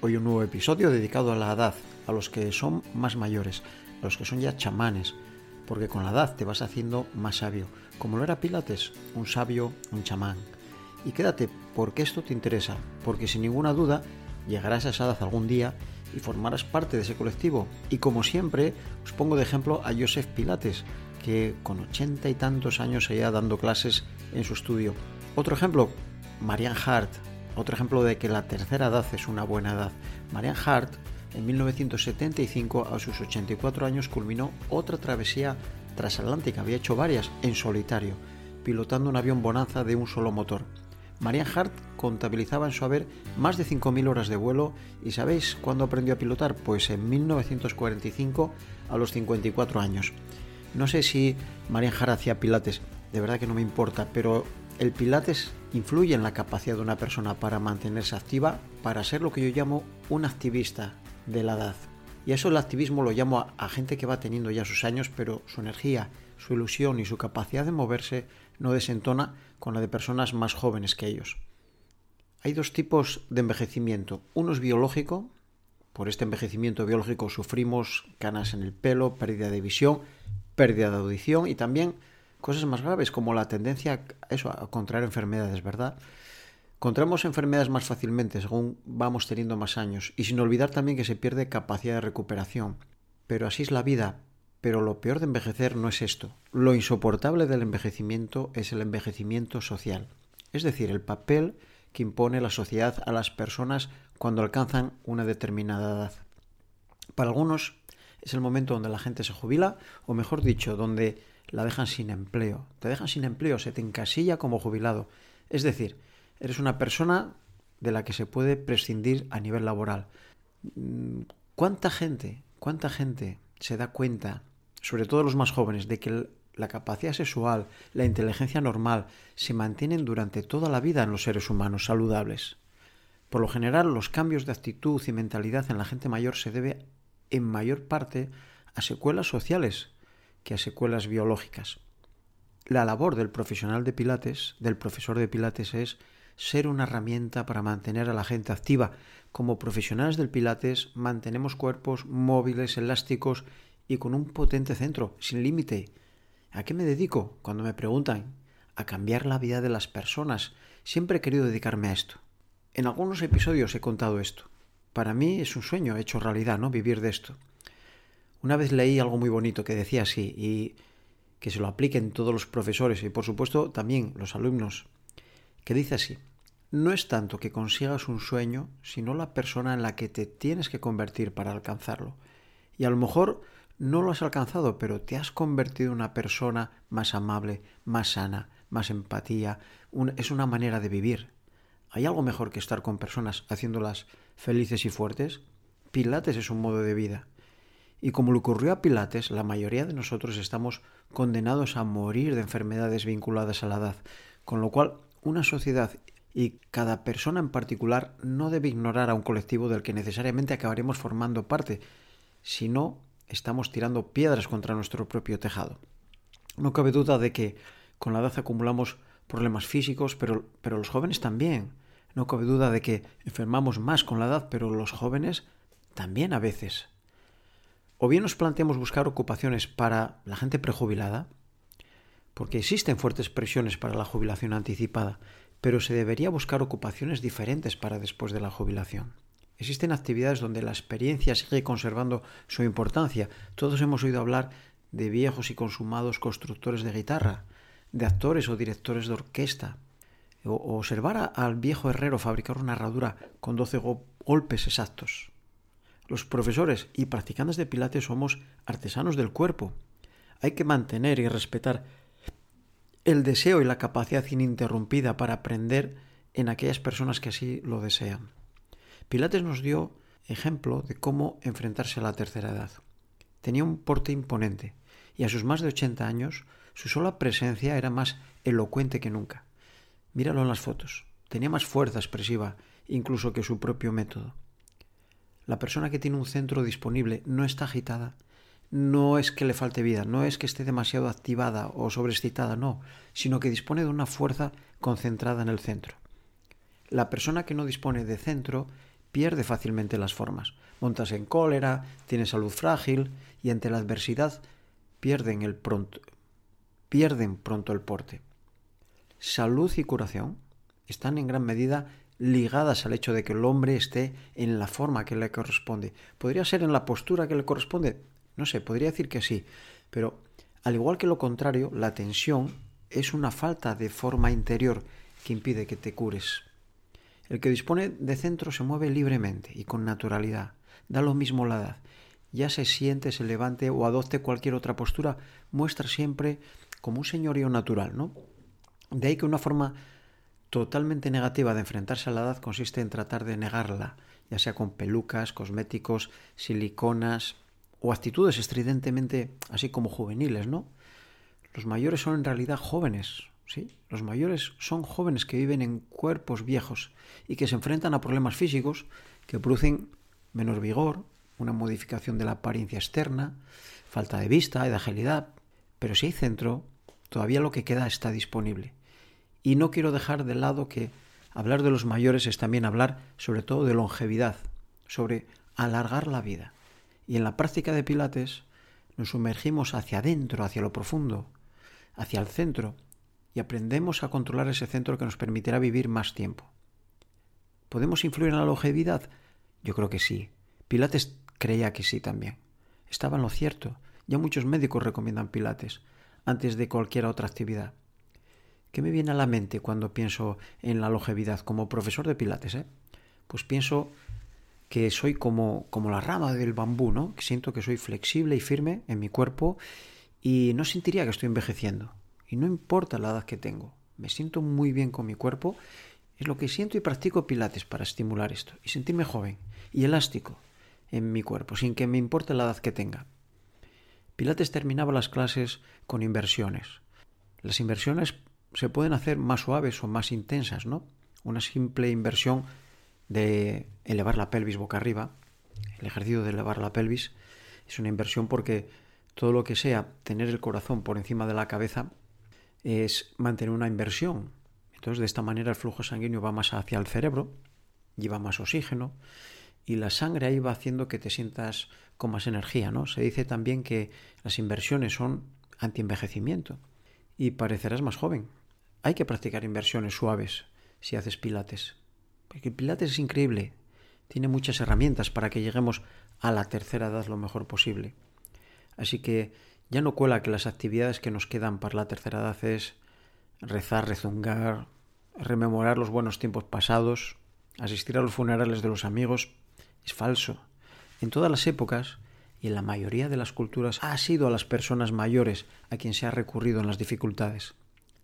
Hoy un nuevo episodio dedicado a la edad, a los que son más mayores, a los que son ya chamanes, porque con la edad te vas haciendo más sabio, como lo era Pilates, un sabio, un chamán. Y quédate, porque esto te interesa, porque sin ninguna duda llegarás a esa edad algún día y formarás parte de ese colectivo. Y como siempre, os pongo de ejemplo a Joseph Pilates, que con ochenta y tantos años seguía dando clases en su estudio. Otro ejemplo, Marianne Hart, otro ejemplo de que la tercera edad es una buena edad. Marianne Hart, en 1975, a sus 84 años, culminó otra travesía transatlántica, había hecho varias, en solitario, pilotando un avión Bonanza de un solo motor. Marianne Hart contabilizaba en su haber más de 5.000 horas de vuelo y ¿sabéis cuándo aprendió a pilotar? Pues en 1945 a los 54 años. No sé si Marianne Hart hacía pilates, de verdad que no me importa, pero el pilates influye en la capacidad de una persona para mantenerse activa, para ser lo que yo llamo un activista de la edad. Y eso el activismo lo llamo a, gente que va teniendo ya sus años, pero su energía, su ilusión y su capacidad de moverse no desentona con la de personas más jóvenes que ellos. Hay dos tipos de envejecimiento. Uno es biológico. Por este envejecimiento biológico sufrimos canas en el pelo, pérdida de visión, pérdida de audición y también cosas más graves como la tendencia a eso, a contraer enfermedades, ¿verdad? Contraemos enfermedades más fácilmente según vamos teniendo más años y sin olvidar también que se pierde capacidad de recuperación. Pero así es la vida. Pero lo peor de envejecer no es esto. Lo insoportable del envejecimiento es el envejecimiento social. Es decir, el papel que impone la sociedad a las personas cuando alcanzan una determinada edad. Para algunos es el momento donde la gente se jubila, o mejor dicho, donde la dejan sin empleo. Te dejan sin empleo, se te encasilla como jubilado. Es decir, eres una persona de la que se puede prescindir a nivel laboral. ¿Cuánta gente, cuánta gente se da cuenta, sobre todo los más jóvenes, de que la capacidad sexual, la inteligencia normal, se mantienen durante toda la vida en los seres humanos saludables? Por lo general, los cambios de actitud y mentalidad en la gente mayor se debe en mayor parte a secuelas sociales que a secuelas biológicas. La labor del profesional de Pilates, del profesor de Pilates, es ser una herramienta para mantener a la gente activa. Como profesionales del Pilates mantenemos cuerpos móviles, elásticos y con un potente centro, sin límite. ¿A qué me dedico? Cuando me preguntan, a cambiar la vida de las personas. Siempre he querido dedicarme a esto. En algunos episodios he contado esto. Para mí es un sueño hecho realidad, ¿no? Vivir de esto. Una vez leí algo muy bonito que decía así y que se lo apliquen todos los profesores y por supuesto también los alumnos, que dice así, no es tanto que consigas un sueño, sino la persona en la que te tienes que convertir para alcanzarlo. Y a lo mejor no lo has alcanzado, pero te has convertido en una persona más amable, más sana, más empatía. Es una manera de vivir. ¿Hay algo mejor que estar con personas haciéndolas felices y fuertes? Pilates es un modo de vida. Y como le ocurrió a Pilates, la mayoría de nosotros estamos condenados a morir de enfermedades vinculadas a la edad, con lo cual una sociedad y cada persona en particular no debe ignorar a un colectivo del que necesariamente acabaremos formando parte, si no estamos tirando piedras contra nuestro propio tejado. No cabe duda de que con la edad acumulamos problemas físicos, pero, pero los jóvenes también. No cabe duda de que enfermamos más con la edad, pero los jóvenes también a veces. O bien nos planteamos buscar ocupaciones para la gente prejubilada, porque existen fuertes presiones para la jubilación anticipada, pero se debería buscar ocupaciones diferentes para después de la jubilación. Existen actividades donde la experiencia sigue conservando su importancia. Todos hemos oído hablar de viejos y consumados constructores de guitarra, de actores o directores de orquesta, o, observar al viejo herrero fabricar una herradura con 12 go golpes exactos. Los profesores y practicantes de Pilates somos artesanos del cuerpo. Hay que mantener y respetar el deseo y la capacidad ininterrumpida para aprender en aquellas personas que así lo desean. Pilates nos dio ejemplo de cómo enfrentarse a la tercera edad. Tenía un porte imponente y a sus más de 80 años su sola presencia era más elocuente que nunca. Míralo en las fotos. Tenía más fuerza expresiva incluso que su propio método. La persona que tiene un centro disponible no está agitada, no es que le falte vida, no es que esté demasiado activada o sobreexcitada, no, sino que dispone de una fuerza concentrada en el centro. La persona que no dispone de centro pierde fácilmente las formas, montas en cólera, tiene salud frágil y ante la adversidad pierden el pronto, pierden pronto el porte. Salud y curación están en gran medida ligadas al hecho de que el hombre esté en la forma que le corresponde. ¿Podría ser en la postura que le corresponde? No sé, podría decir que sí, pero al igual que lo contrario, la tensión es una falta de forma interior que impide que te cures. El que dispone de centro se mueve libremente y con naturalidad. Da lo mismo la edad. Ya se siente, se levante o adopte cualquier otra postura, muestra siempre como un señorío natural, ¿no? De ahí que una forma totalmente negativa de enfrentarse a la edad consiste en tratar de negarla, ya sea con pelucas, cosméticos, siliconas o actitudes estridentemente así como juveniles, ¿no? Los mayores son en realidad jóvenes, ¿sí? Los mayores son jóvenes que viven en cuerpos viejos y que se enfrentan a problemas físicos que producen menos vigor, una modificación de la apariencia externa, falta de vista y de agilidad. Pero si hay centro, todavía lo que queda está disponible. Y no quiero dejar de lado que hablar de los mayores es también hablar sobre todo de longevidad, sobre alargar la vida. Y en la práctica de Pilates nos sumergimos hacia adentro, hacia lo profundo, hacia el centro, y aprendemos a controlar ese centro que nos permitirá vivir más tiempo. ¿Podemos influir en la longevidad? Yo creo que sí. Pilates creía que sí también. Estaba en lo cierto. Ya muchos médicos recomiendan Pilates antes de cualquier otra actividad. ¿Qué me viene a la mente cuando pienso en la longevidad como profesor de Pilates? Eh? Pues pienso que soy como, como la rama del bambú, ¿no? Que siento que soy flexible y firme en mi cuerpo y no sentiría que estoy envejeciendo. Y no importa la edad que tengo. Me siento muy bien con mi cuerpo. Es lo que siento y practico Pilates para estimular esto y sentirme joven y elástico en mi cuerpo, sin que me importe la edad que tenga. Pilates terminaba las clases con inversiones. Las inversiones se pueden hacer más suaves o más intensas, ¿no? Una simple inversión de elevar la pelvis boca arriba, el ejercicio de elevar la pelvis, es una inversión porque todo lo que sea tener el corazón por encima de la cabeza es mantener una inversión. Entonces de esta manera el flujo sanguíneo va más hacia el cerebro, lleva más oxígeno y la sangre ahí va haciendo que te sientas con más energía, ¿no? Se dice también que las inversiones son antienvejecimiento y parecerás más joven. Hay que practicar inversiones suaves si haces pilates. Porque el pilates es increíble. Tiene muchas herramientas para que lleguemos a la tercera edad lo mejor posible. Así que ya no cuela que las actividades que nos quedan para la tercera edad es rezar, rezungar, rememorar los buenos tiempos pasados, asistir a los funerales de los amigos. Es falso. En todas las épocas y en la mayoría de las culturas ha sido a las personas mayores a quien se ha recurrido en las dificultades.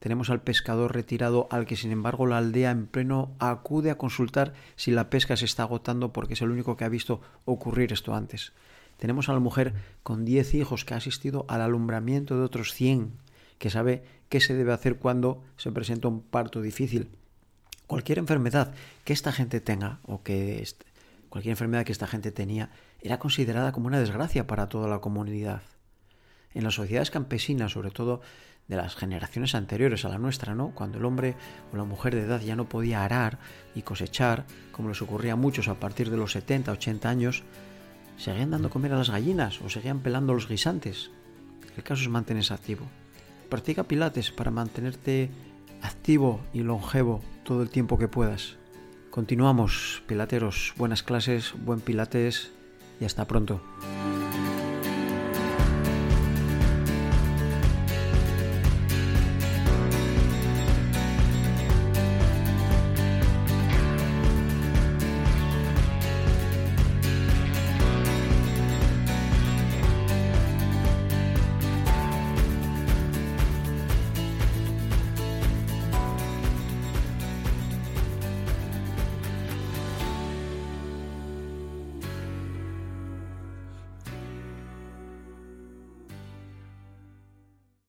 Tenemos al pescador retirado al que sin embargo la aldea en pleno acude a consultar si la pesca se está agotando porque es el único que ha visto ocurrir esto antes. Tenemos a la mujer con diez hijos que ha asistido al alumbramiento de otros cien, que sabe qué se debe hacer cuando se presenta un parto difícil. Cualquier enfermedad que esta gente tenga o que cualquier enfermedad que esta gente tenía era considerada como una desgracia para toda la comunidad. En las sociedades campesinas, sobre todo de las generaciones anteriores a la nuestra, ¿no? Cuando el hombre o la mujer de edad ya no podía arar y cosechar, como les ocurría a muchos a partir de los 70, 80 años, seguían dando comer a las gallinas o seguían pelando los guisantes. El caso es mantenerse activo. Practica pilates para mantenerte activo y longevo todo el tiempo que puedas. Continuamos, pilateros. Buenas clases, buen pilates y hasta pronto.